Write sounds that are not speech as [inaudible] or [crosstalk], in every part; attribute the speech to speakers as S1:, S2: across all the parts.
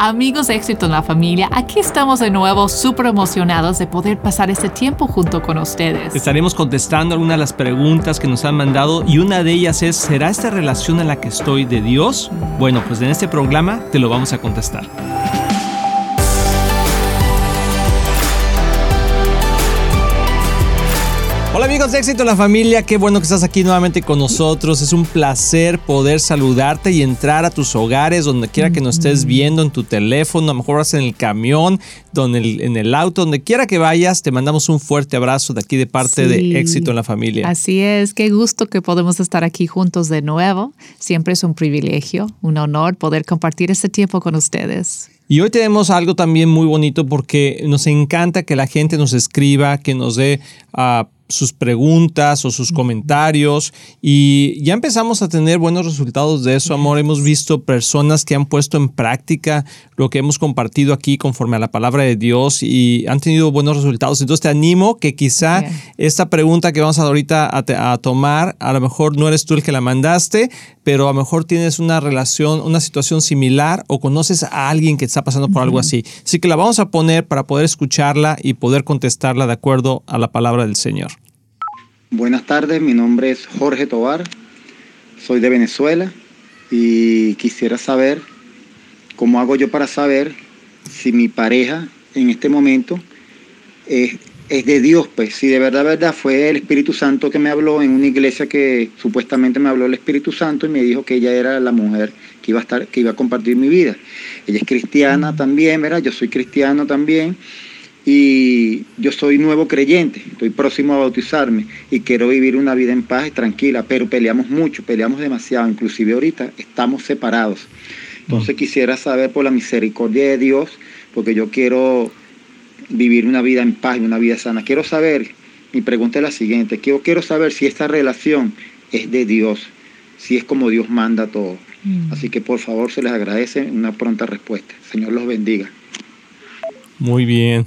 S1: Amigos de éxito en la familia, aquí estamos de nuevo súper emocionados de poder pasar este tiempo junto con ustedes.
S2: Estaremos contestando algunas de las preguntas que nos han mandado y una de ellas es, ¿será esta relación en la que estoy de Dios? Bueno, pues en este programa te lo vamos a contestar. Hola amigos de éxito en la familia, qué bueno que estás aquí nuevamente con nosotros. Es un placer poder saludarte y entrar a tus hogares, donde quiera que nos estés viendo, en tu teléfono, a lo mejor vas en el camión, donde, en el auto, donde quiera que vayas. Te mandamos un fuerte abrazo de aquí de parte de éxito en la familia.
S1: Así es, qué gusto que podemos estar aquí juntos de nuevo. Siempre es un privilegio, un honor poder compartir este tiempo con ustedes.
S2: Y hoy tenemos algo también muy bonito porque nos encanta que la gente nos escriba, que nos dé uh, sus preguntas o sus comentarios y ya empezamos a tener buenos resultados de eso, amor. Hemos visto personas que han puesto en práctica lo que hemos compartido aquí conforme a la palabra de Dios y han tenido buenos resultados. Entonces te animo que quizá esta pregunta que vamos a ahorita a, tomar, a lo mejor no eres tú el que la mandaste, pero a lo mejor tienes una relación, una situación similar o conoces a alguien que está pasando por algo así. Así que la vamos a poner para poder escucharla y poder contestarla de acuerdo a la palabra del Señor.
S3: Buenas tardes, mi nombre es Jorge Tobar, soy de Venezuela y quisiera saber cómo hago yo para saber si mi pareja en este momento es, de Dios, pues si de verdad, verdad fue el Espíritu Santo que me habló en una iglesia que supuestamente me habló el Espíritu Santo y me dijo que ella era la mujer que iba a estar, que iba a compartir mi vida. Ella es cristiana también, ¿verdad? Yo soy cristiano también y yo soy nuevo creyente, estoy próximo a bautizarme y quiero vivir una vida en paz y tranquila, pero peleamos mucho, peleamos demasiado, inclusive ahorita estamos separados. Entonces mm. quisiera saber por la misericordia de Dios, porque yo quiero vivir una vida en paz y una vida sana. Quiero saber, mi pregunta es la siguiente, quiero, quiero saber si esta relación es de Dios, si es como Dios manda todo. Mm. Así que por favor se les agradece una pronta respuesta. Señor los bendiga.
S2: Muy bien.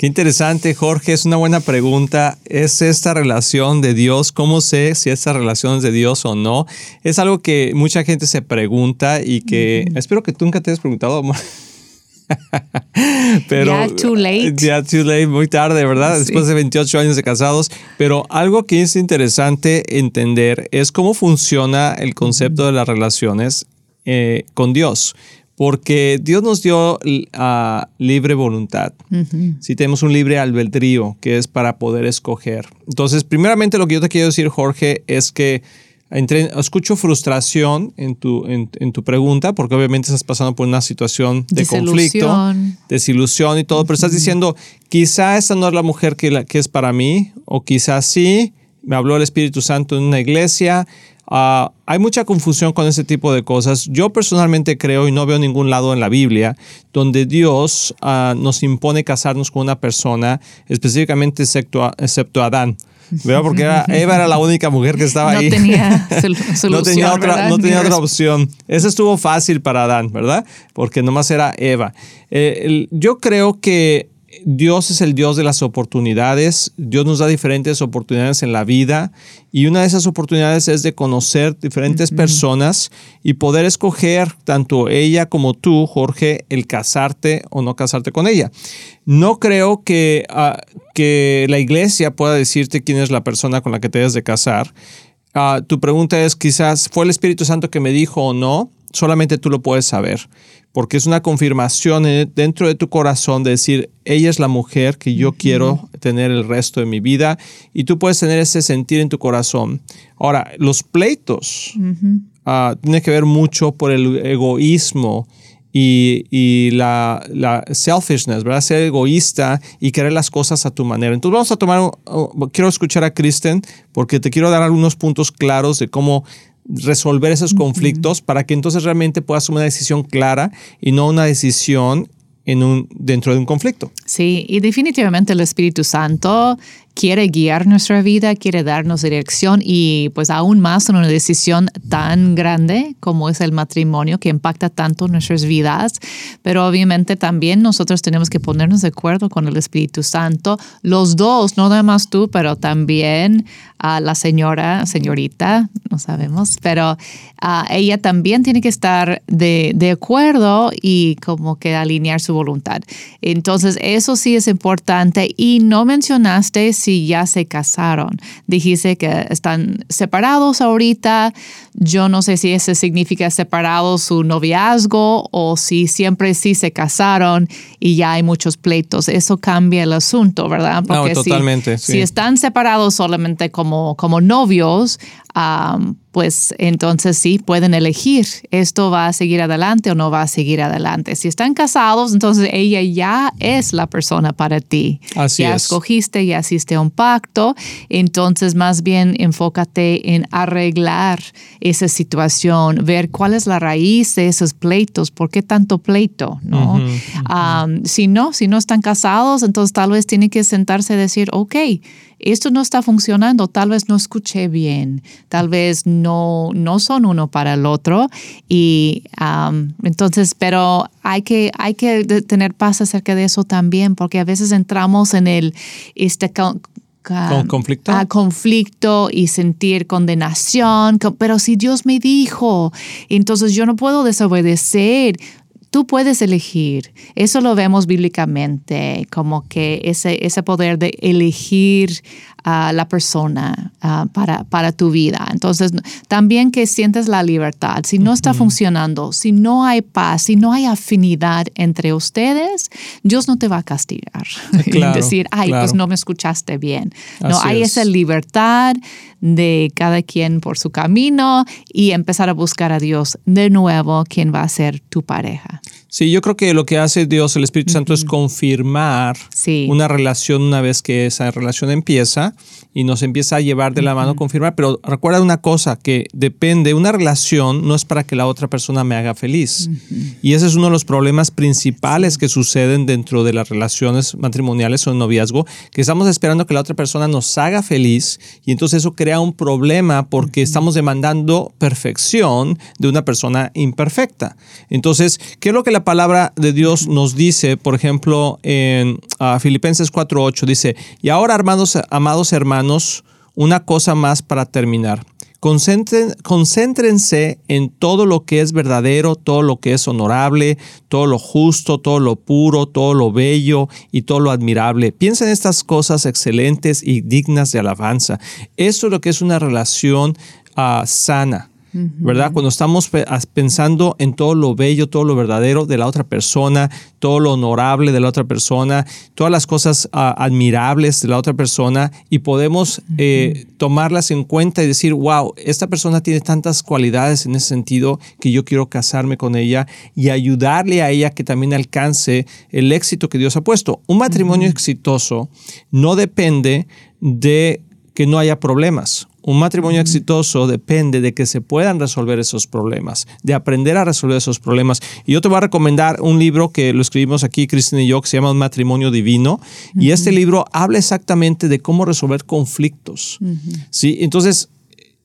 S2: Qué interesante, Jorge. Es una buena pregunta. ¿Es esta relación de Dios? ¿Cómo sé si esta relación es de Dios o no? Es algo que mucha gente se pregunta y que espero que tú nunca te hayas preguntado, amor. [laughs]
S1: Pero ya too late.
S2: Ya too late, muy tarde, ¿verdad? Después de 28 años de casados. Pero algo que es interesante entender es cómo funciona el concepto de las relaciones eh, con Dios porque Dios nos dio a libre voluntad. Si tenemos un libre albedrío que es para poder escoger. Entonces, primeramente lo que yo te quiero decir, Jorge, es que escucho frustración en tu, en, tu pregunta, porque obviamente estás pasando por una situación de conflicto, desilusión y todo, pero estás diciendo, quizá esta no es la mujer que, que es para mí, o quizá sí, me habló el Espíritu Santo en una iglesia, Ah, hay mucha confusión con ese tipo de cosas. Yo personalmente creo y no veo ningún lado en la Biblia donde Dios ah, nos impone casarnos con una persona, específicamente excepto, excepto Adán. ¿verdad? Porque [laughs] Eva era la única mujer que estaba ahí.
S1: Tenía [laughs] solución,
S2: no tenía otra, no tenía otra opción. Eso estuvo fácil para Adán, ¿verdad? Porque nomás era Eva. Eh, yo creo que Dios es el Dios de las oportunidades. Dios nos da diferentes oportunidades en la vida y una de esas oportunidades es de conocer diferentes personas y poder escoger tanto ella como tú, Jorge, el casarte o no casarte con ella. No creo que, ah, que la iglesia pueda decirte quién es la persona con la que te debes de casar. Ah, tu pregunta es quizás, ¿fue el Espíritu Santo que me dijo o no? Solamente tú lo puedes saber porque es una confirmación dentro de tu corazón de decir, ella es la mujer que yo quiero tener el resto de mi vida y tú puedes tener ese sentir en tu corazón. Ahora, los pleitos ah, tienen que ver mucho por el egoísmo y, la, la, selfishness, ¿verdad? Ser egoísta y querer las cosas a tu manera. Entonces vamos a tomar, quiero escuchar a Kristen porque te quiero dar algunos puntos claros de cómo resolver esos conflictos para que entonces realmente puedas tomar una decisión clara y no una decisión en un, dentro de un conflicto.
S1: Sí, y definitivamente el Espíritu Santo quiere guiar nuestra vida, quiere darnos dirección y pues aún más en una decisión tan grande como es el matrimonio que impacta tanto nuestras vidas. Pero obviamente también nosotros tenemos que ponernos de acuerdo con el Espíritu Santo, los dos, no nada más tú, pero también a la señora, señorita, no sabemos, pero ella también tiene que estar de, de acuerdo y como que alinear su voluntad. Entonces, eso sí es importante y no mencionaste si ya se casaron. Dijiste que están separados ahorita. Yo no sé si eso significa separado su noviazgo o si siempre sí se casaron y ya hay muchos pleitos. Eso cambia el asunto, ¿verdad?
S2: Porque no, totalmente.
S1: Si, si están separados solamente como, como novios, pues entonces sí pueden elegir esto va a seguir adelante o no va a seguir adelante. Si están casados, entonces ella ya es la persona para ti.
S2: Así
S1: ya escogiste, ya hiciste un pacto, entonces más bien enfócate en arreglar esa situación, ver cuál es la raíz de esos pleitos, por qué tanto pleito, ¿no? si no, si no están casados, entonces tal vez tiene que sentarse y decir, ok, esto no está funcionando, tal vez no escuché bien, tal vez no, no son uno para el otro. Y entonces, pero hay que, hay que tener paz acerca de eso también, porque a veces entramos en el, este,
S2: ¿Con conflicto?
S1: A conflicto y sentir condenación, pero si Dios me dijo, entonces yo no puedo desobedecer. Tú puedes elegir. Eso lo vemos bíblicamente, como que ese, ese poder de elegir a la persona para, para tu vida. Entonces, también que sientes la libertad. Si no está funcionando, si no hay paz, si no hay afinidad entre ustedes, Dios no te va a castigar. [laughs] y decir, ay, pues no me escuchaste bien. No, hay esa libertad de cada quien por su camino y empezar a buscar a Dios de nuevo, quien va a ser tu pareja.
S2: Sí, yo creo que lo que hace Dios, el Espíritu Santo, es confirmar una relación una vez que esa relación empieza y nos empieza a llevar de la mano, confirmar. Pero recuerda una cosa, que depende, una relación no es para que la otra persona me haga feliz. Y ese es uno de los problemas principales que suceden dentro de las relaciones matrimoniales o en noviazgo, que estamos esperando que la otra persona nos haga feliz y entonces eso crea un problema porque estamos demandando perfección de una persona imperfecta. Entonces, ¿qué es lo que la palabra de Dios nos dice, por ejemplo, en uh, Filipenses 4.8, dice, y ahora, hermanos, amados hermanos, una cosa más para terminar. Concéntrense en todo lo que es verdadero, todo lo que es honorable, todo lo justo, todo lo puro, todo lo bello y todo lo admirable. Piensen en estas cosas excelentes y dignas de alabanza. Esto es lo que es una relación uh, sana. ¿Verdad? Cuando estamos pensando en todo lo bello, todo lo verdadero de la otra persona, todo lo honorable de la otra persona, todas las cosas ah, admirables de la otra persona y podemos eh, tomarlas en cuenta y decir, wow, esta persona tiene tantas cualidades en ese sentido que yo quiero casarme con ella y ayudarle a ella que también alcance el éxito que Dios ha puesto. Un matrimonio exitoso no depende de que no haya problemas. Un matrimonio exitoso depende de que se puedan resolver esos problemas, de aprender a resolver esos problemas. Y yo te voy a recomendar un libro que lo escribimos aquí, Cristina y yo, que se llama Un matrimonio divino. Y este libro habla exactamente de cómo resolver conflictos. ¿sí? Entonces,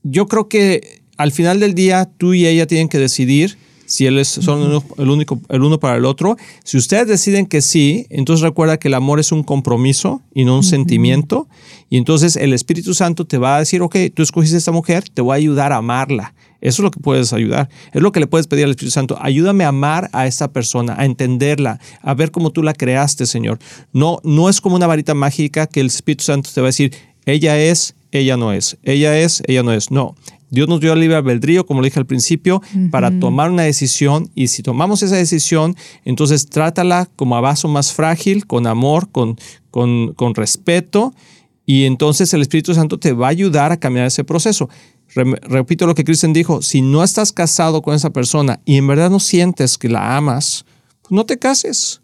S2: yo creo que al final del día tú y ella tienen que decidir si él es, son el único, el uno para el otro. Si ustedes deciden que sí, entonces recuerda que el amor es un compromiso y no un sentimiento. Y entonces el Espíritu Santo te va a decir, ok, tú escogiste a esta mujer, te voy a ayudar a amarla. Eso es lo que puedes ayudar. Es lo que le puedes pedir al Espíritu Santo. Ayúdame a amar a esta persona, a entenderla, a ver cómo tú la creaste, Señor. No, no es como una varita mágica que el Espíritu Santo te va a decir, ella es, ella no es. Ella es, ella no es. No. Dios nos dio el libre albedrío, como lo dije al principio, para tomar una decisión y si tomamos esa decisión, entonces trátala como a vaso más frágil, con amor, con, con, con respeto y entonces el Espíritu Santo te va a ayudar a caminar ese proceso. repito lo que Cristian dijo, si no estás casado con esa persona y en verdad no sientes que la amas, pues no te cases.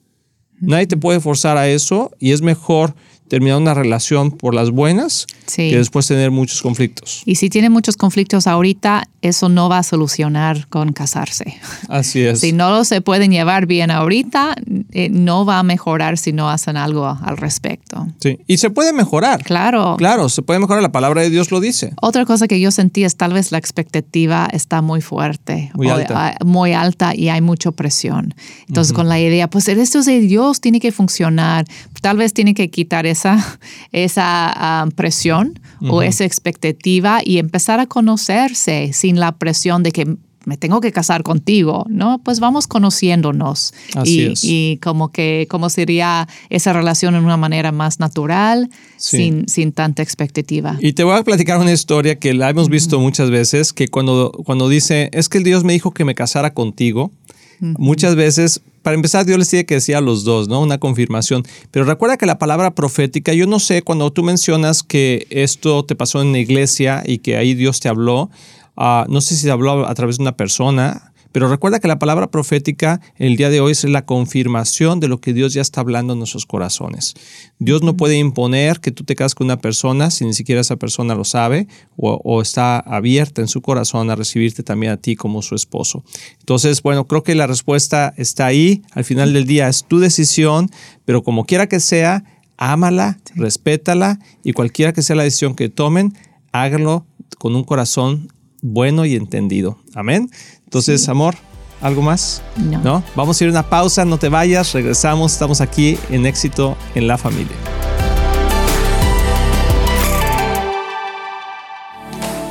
S2: Nadie te puede forzar a eso y es mejor terminar una relación por las buenas que después tener muchos conflictos.
S1: Y si tiene muchos conflictos ahorita, eso no va a solucionar con casarse.
S2: Así [laughs] es.
S1: Si no se pueden llevar bien ahorita, eh, no va a mejorar si no hacen algo al respecto.
S2: Sí. Y se puede mejorar.
S1: Claro.
S2: Claro, se puede mejorar. La palabra de Dios lo dice.
S1: Otra cosa que yo sentí es tal vez la expectativa está muy fuerte,
S2: Muy
S1: o,
S2: alta.
S1: ah, muy alta y hay mucha presión. Entonces, con la idea, pues esto es de Dios, tiene que funcionar. Tal vez tiene que quitar esa, [laughs] esa ah, presión o esa expectativa y empezar a conocerse sin la presión de que me tengo que casar contigo, ¿no? Pues vamos conociéndonos
S2: Así
S1: y,
S2: es.
S1: y como que cómo sería esa relación en una manera más natural,
S2: Sí.
S1: sin, sin tanta expectativa.
S2: Y te voy a platicar una historia que la hemos visto muchas veces, que cuando, cuando dice, es que el Dios me dijo que me casara contigo, muchas veces, para empezar, Dios les tiene que decir a los dos, ¿no? Una confirmación. Pero recuerda que la palabra profética, yo no sé, cuando tú mencionas que esto te pasó en la iglesia y que ahí Dios te habló, ah, no sé si habló a través de una persona, pero recuerda que la palabra profética el día de hoy es la confirmación de lo que Dios ya está hablando en nuestros corazones. Dios no puede imponer que tú te cases con una persona si ni siquiera esa persona lo sabe o, o está abierta en su corazón a recibirte también a ti como su esposo. Entonces, bueno, creo que la respuesta está ahí. Al final del día es tu decisión, pero como quiera que sea, ámala, respétala y cualquiera que sea la decisión que tomen, háganlo con un corazón bueno y entendido. Amén. Entonces, amor, ¿algo más?
S1: No.
S2: Vamos a ir a una pausa, no te vayas, regresamos, estamos aquí en éxito en la familia.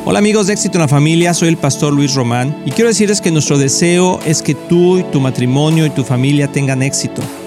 S2: Hola amigos de Éxito en la Familia, soy el pastor Luis Román y quiero decirles que nuestro deseo es que tú y tu matrimonio y tu familia tengan éxito.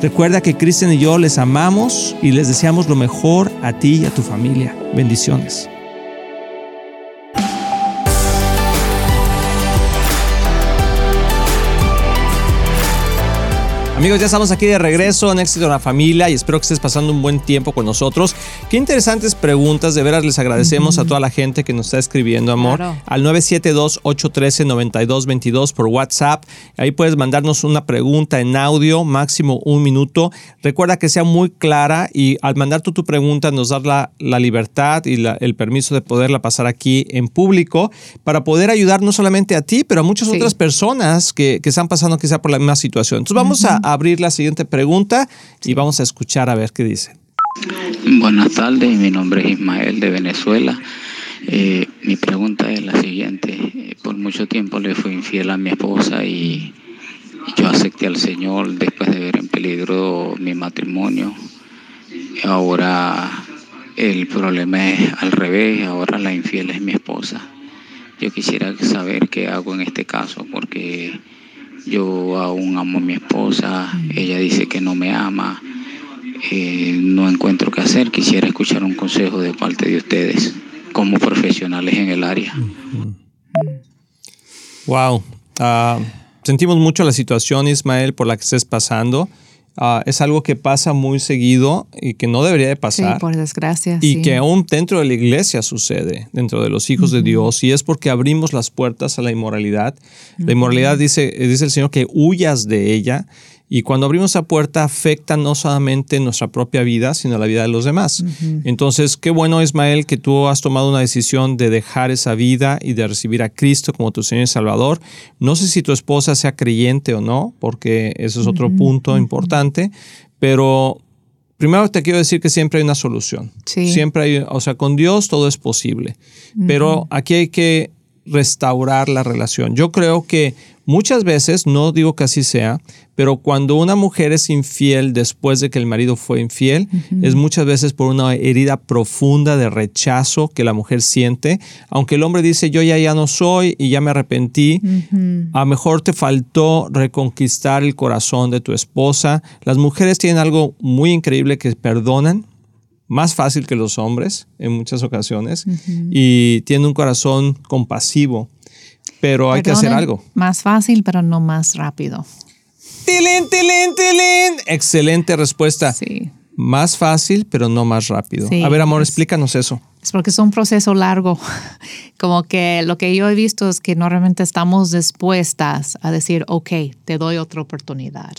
S2: Recuerda que Cristian y yo les amamos y les deseamos lo mejor a ti y a tu familia. Bendiciones. Amigos, ya estamos aquí de regreso en Éxito en la Familia y espero que estés pasando un buen tiempo con nosotros. Qué interesantes preguntas, de veras les agradecemos a toda la gente que nos está escribiendo, amor,
S1: Claro.
S2: al 972-813-9222 por WhatsApp. Ahí puedes mandarnos una pregunta en audio, máximo un minuto. Recuerda que sea muy clara y al mandar tú tu pregunta nos das la, la libertad y la- el permiso de poderla pasar aquí en público para poder ayudar no solamente a ti, pero a muchas
S1: Sí.
S2: otras personas que, que están pasando quizá por la misma situación. Entonces vamos a abrir la siguiente pregunta y vamos a escuchar a ver qué dice.
S4: Buenas tardes, mi nombre es Ismael de Venezuela. Eh, mi pregunta es la siguiente. Por mucho tiempo le fui infiel a mi esposa y yo acepté al Señor después de ver en peligro mi matrimonio. Ahora el problema es al revés, ahora la infiel es mi esposa. Yo quisiera saber qué hago en este caso porque yo aún amo a mi esposa, ella dice que no me ama, eh, no encuentro qué hacer, quisiera escuchar un consejo de parte de ustedes como profesionales en el área.
S2: Wow. Ah, sentimos mucho la situación, Ismael, por la que estés pasando. Ah, es algo que pasa muy seguido y que no debería de
S1: Sí,
S2: pasar.
S1: por desgracia.
S2: y
S1: sí.
S2: que aún dentro de la iglesia sucede, dentro de los hijos de Dios, y es porque abrimos las puertas a la inmoralidad. La inmoralidad dice, dice el Señor que huyas de ella. Y cuando abrimos esa puerta afecta no solamente nuestra propia vida, sino la vida de los demás. Entonces, qué bueno, Ismael, que tú has tomado una decisión de dejar esa vida y de recibir a Cristo como tu Señor y Salvador. No sé si tu esposa sea creyente o no, porque eso es otro punto importante, pero primero te quiero decir que siempre hay una solución. Siempre hay, o sea, con Dios todo es posible. Pero aquí hay que restaurar la relación. Yo creo que muchas veces, no digo que así sea, pero cuando una mujer es infiel después de que el marido fue infiel, es muchas veces por una herida profunda de rechazo que la mujer siente, aunque el hombre dice yo ya ya no soy y ya me arrepentí, a lo mejor te faltó reconquistar el corazón de tu esposa. Las mujeres tienen algo muy increíble que perdonan, más fácil que los hombres en muchas ocasiones y tiene un corazón compasivo, pero hay que hacer algo.
S1: Más fácil, pero no más rápido.
S2: ¡Tilín, tilín, tilín! Excelente respuesta.
S1: Sí.
S2: Más fácil, pero no más rápido. a ver, amor, explícanos eso.
S1: Es porque es un proceso largo. [laughs] Como que lo que yo he visto es que normalmente estamos dispuestas a decir, ok, te doy otra oportunidad.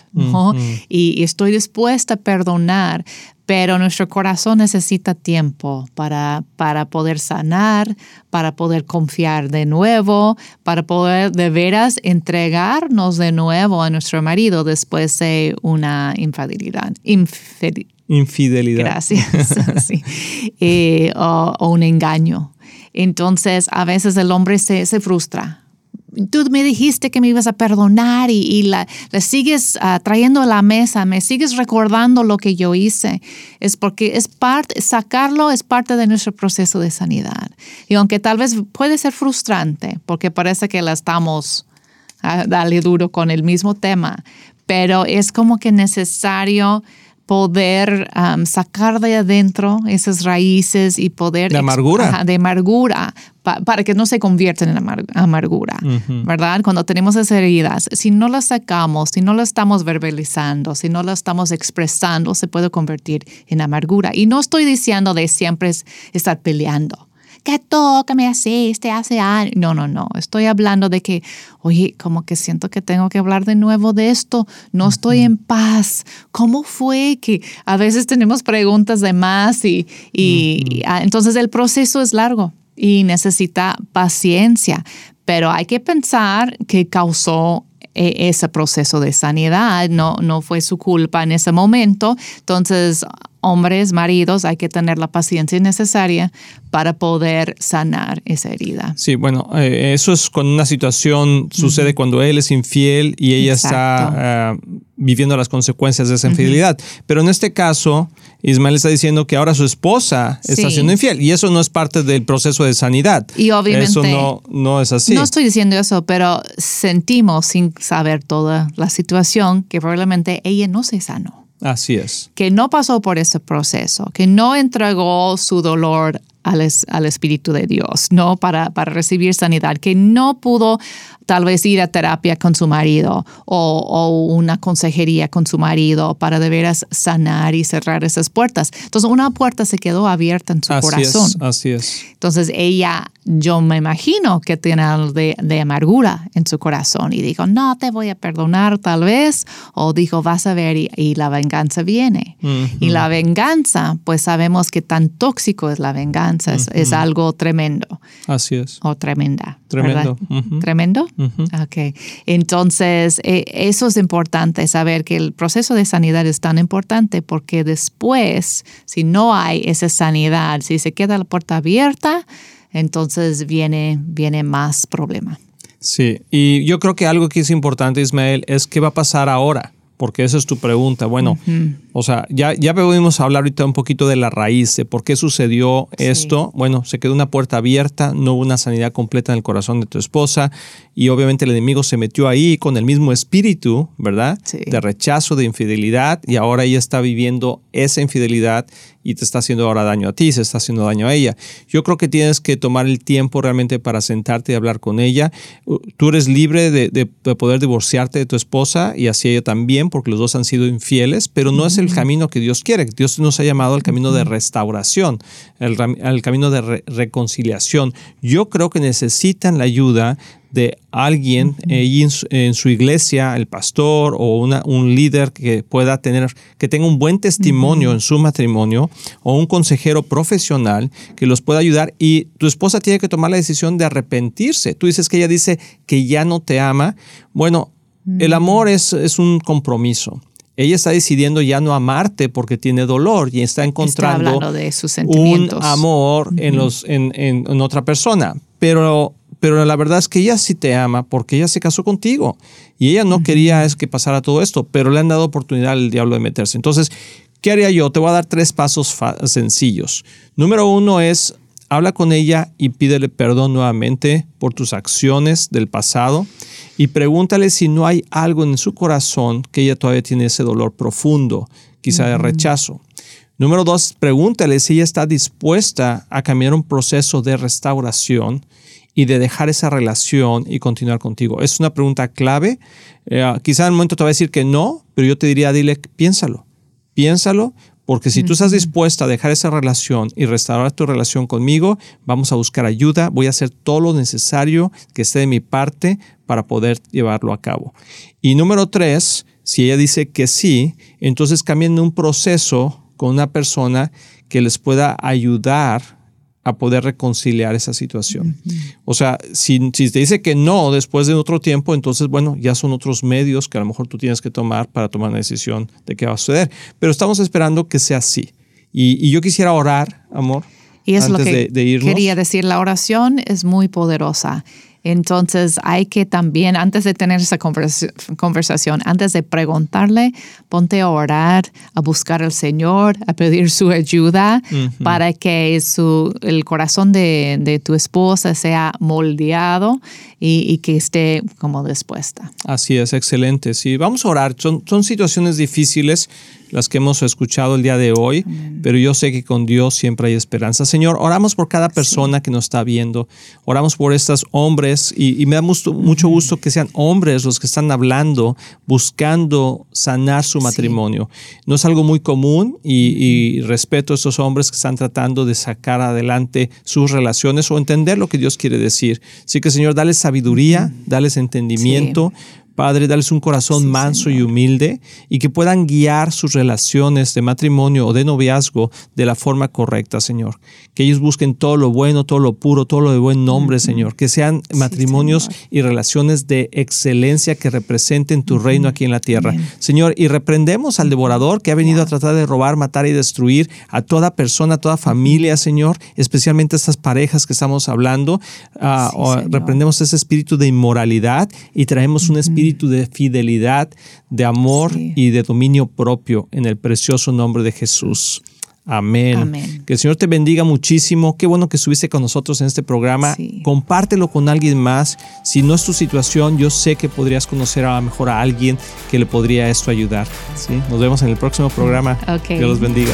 S1: y, estoy dispuesta a perdonar, pero nuestro corazón necesita tiempo para, para poder sanar, para poder confiar de nuevo, para poder de veras entregarnos de nuevo a nuestro marido después de una infidelidad.
S2: Infidelidad.
S1: Gracias. [laughs] Eh, o, un engaño. Entonces, a veces el hombre se, se frustra tú me dijiste que me ibas a perdonar y, la, sigues ah, trayendo a la mesa, me sigues recordando lo que yo hice. Es porque es parte, sacarlo es parte de nuestro proceso de sanidad. Y aunque tal vez puede ser frustrante, porque parece que la estamos a ah, darle duro con el mismo tema, pero es como que necesario poder sacar de adentro esas raíces y poder...
S2: De amargura.
S1: de amargura, para que no se conviertan en amargura, ¿verdad? Cuando tenemos esas heridas, si no las sacamos, si no las estamos verbalizando, si no las estamos expresando, se puede convertir en amargura. Y no estoy diciendo de siempre estar peleando ¿qué toca me hiciste hace años? No, no, no. Estoy hablando de que, oye, como que siento que tengo que hablar de nuevo de esto. No estoy en paz. ¿Cómo fue que a veces tenemos preguntas de más y, y ah, entonces el proceso es largo y necesita paciencia, pero hay que pensar que causó e, ese proceso de sanidad, no, no fue su culpa en ese momento. Entonces, hombres, maridos, hay que tener la paciencia necesaria para poder sanar esa herida.
S2: Sí, bueno, eh, eso es cuando una situación sucede cuando él es infiel y ella está eh, viviendo las consecuencias de esa infidelidad. Pero en este caso, Ismael está diciendo que ahora su esposa está siendo infiel y eso no es parte del proceso de sanidad.
S1: Y obviamente
S2: eso no, no es así.
S1: No estoy diciendo eso, pero sentimos sin saber toda la situación que probablemente ella no se sanó.
S2: Así es.
S1: Que no pasó por este proceso, que no entregó su dolor al, al Espíritu de Dios, no para, para recibir sanidad, que no pudo tal vez ir a terapia con su marido o, una consejería con su marido para de veras sanar y cerrar esas puertas. Entonces una puerta se quedó abierta en su corazón.
S2: así es.
S1: Entonces ella, yo me imagino que tiene algo de, amargura en su corazón y dijo, no te voy a perdonar tal vez, o dijo, vas a ver y, la venganza viene. Y la venganza, pues sabemos que tan tóxico es la venganza, es, algo tremendo.
S2: Así es.
S1: O tremenda.
S2: Tremendo.
S1: Tremendo. Ok, entonces eh, eso es importante, saber que el proceso de sanidad es tan importante porque después, si no hay esa sanidad, si se queda la puerta abierta, entonces viene, viene más problema.
S2: Sí, y yo creo que algo que es importante, Ismael, es qué va a pasar ahora porque esa es tu pregunta. Bueno, o sea, ya, ya pudimos hablar ahorita un poquito de la raíz, de por qué sucedió esto. Bueno, se quedó una puerta abierta, no hubo una sanidad completa en el corazón de tu esposa y obviamente el enemigo se metió ahí con el mismo espíritu, ¿verdad? De rechazo, de infidelidad y ahora ella está viviendo esa infidelidad y te está haciendo ahora daño a ti, se está haciendo daño a ella. Yo creo que tienes que tomar el tiempo realmente para sentarte y hablar con ella. Tú eres libre de, poder divorciarte de tu esposa y así ella también, porque los dos han sido infieles, pero no es el camino que Dios quiere. Dios nos ha llamado al camino de restauración, al camino de reconciliación. Yo creo que necesitan la ayuda de alguien en, su, iglesia, el pastor o una, un líder que pueda tener, que tenga un buen testimonio en su matrimonio o un consejero profesional que los pueda ayudar y tu esposa tiene que tomar la decisión de arrepentirse. Tú dices que ella dice que ya no te ama. Bueno, el amor es, es un compromiso ella está decidiendo ya no amarte porque tiene dolor y está encontrando
S1: de sus
S2: un amor en, los, en, en, otra persona. Pero, pero la verdad es que ella sí te ama porque ella se casó contigo y ella no quería es que pasara todo esto, pero le han dado oportunidad al diablo de meterse. Entonces, ¿qué haría yo? Te voy a dar tres pasos sencillos. Número uno es habla con ella y pídele perdón nuevamente por tus acciones del pasado y pregúntale si no hay algo en su corazón que ella todavía tiene ese dolor profundo, quizá de rechazo. Número dos, pregúntale si ella está dispuesta a cambiar un proceso de restauración y de dejar esa relación y continuar contigo. Es una pregunta clave. Eh, quizá en el momento te va a decir que no, pero yo te diría, dile, piénsalo, piénsalo, porque si tú estás dispuesta a dejar esa relación y restaurar tu relación conmigo, vamos a buscar ayuda, voy a hacer todo lo necesario que esté de mi parte para poder llevarlo a cabo. Y número tres, si ella dice que sí, entonces cambien un proceso con una persona que les pueda ayudar a poder reconciliar esa situación. O sea, si, si, te dice que no después de otro tiempo, entonces, bueno, ya son otros medios que a lo mejor tú tienes que tomar para tomar una decisión de qué va a suceder. Pero estamos esperando que sea así. Y, yo quisiera orar, amor.
S1: Y es lo que quería decir, la oración es muy poderosa. Entonces hay que también, antes de tener esa conversación, antes de preguntarle, ponte a orar, a buscar al Señor, a pedir su ayuda para que su, el corazón de, tu esposa sea moldeado y, que esté como dispuesta.
S2: Así es, excelente. Sí, vamos a orar. Son, son situaciones difíciles las que hemos escuchado el día de hoy, pero yo sé que con Dios siempre hay esperanza. Señor, oramos por cada persona que nos está viendo, oramos por estos hombres y, me da mucho, mucho, gusto que sean hombres los que están hablando, buscando sanar su matrimonio. No es algo muy común y, respeto a estos hombres que están tratando de sacar adelante sus relaciones o entender lo que Dios quiere decir. Así que Señor, dale sabiduría, dales entendimiento. Padre, dales un corazón manso y humilde y que puedan guiar sus relaciones de matrimonio o de noviazgo de la forma correcta, Señor. Que ellos busquen todo lo bueno, todo lo puro, todo lo de buen nombre, Señor. Que sean matrimonios y relaciones de excelencia que representen tu reino aquí en la tierra. Señor, y reprendemos al devorador que ha venido a tratar de robar, matar y destruir a toda persona, a toda familia, Señor, especialmente a estas parejas que estamos hablando. Ah, reprendemos ese espíritu de inmoralidad y traemos un espíritu de fidelidad, de amor y de dominio propio en el precioso nombre de Jesús. Amén. Que el Señor te bendiga muchísimo. Qué bueno que estuviste con nosotros en este programa. Compártelo con alguien más. Si no es tu situación, yo sé que podrías conocer a lo mejor a alguien que le podría esto ayudar. ¿sí? Nos vemos en el próximo programa. Que Dios los bendiga.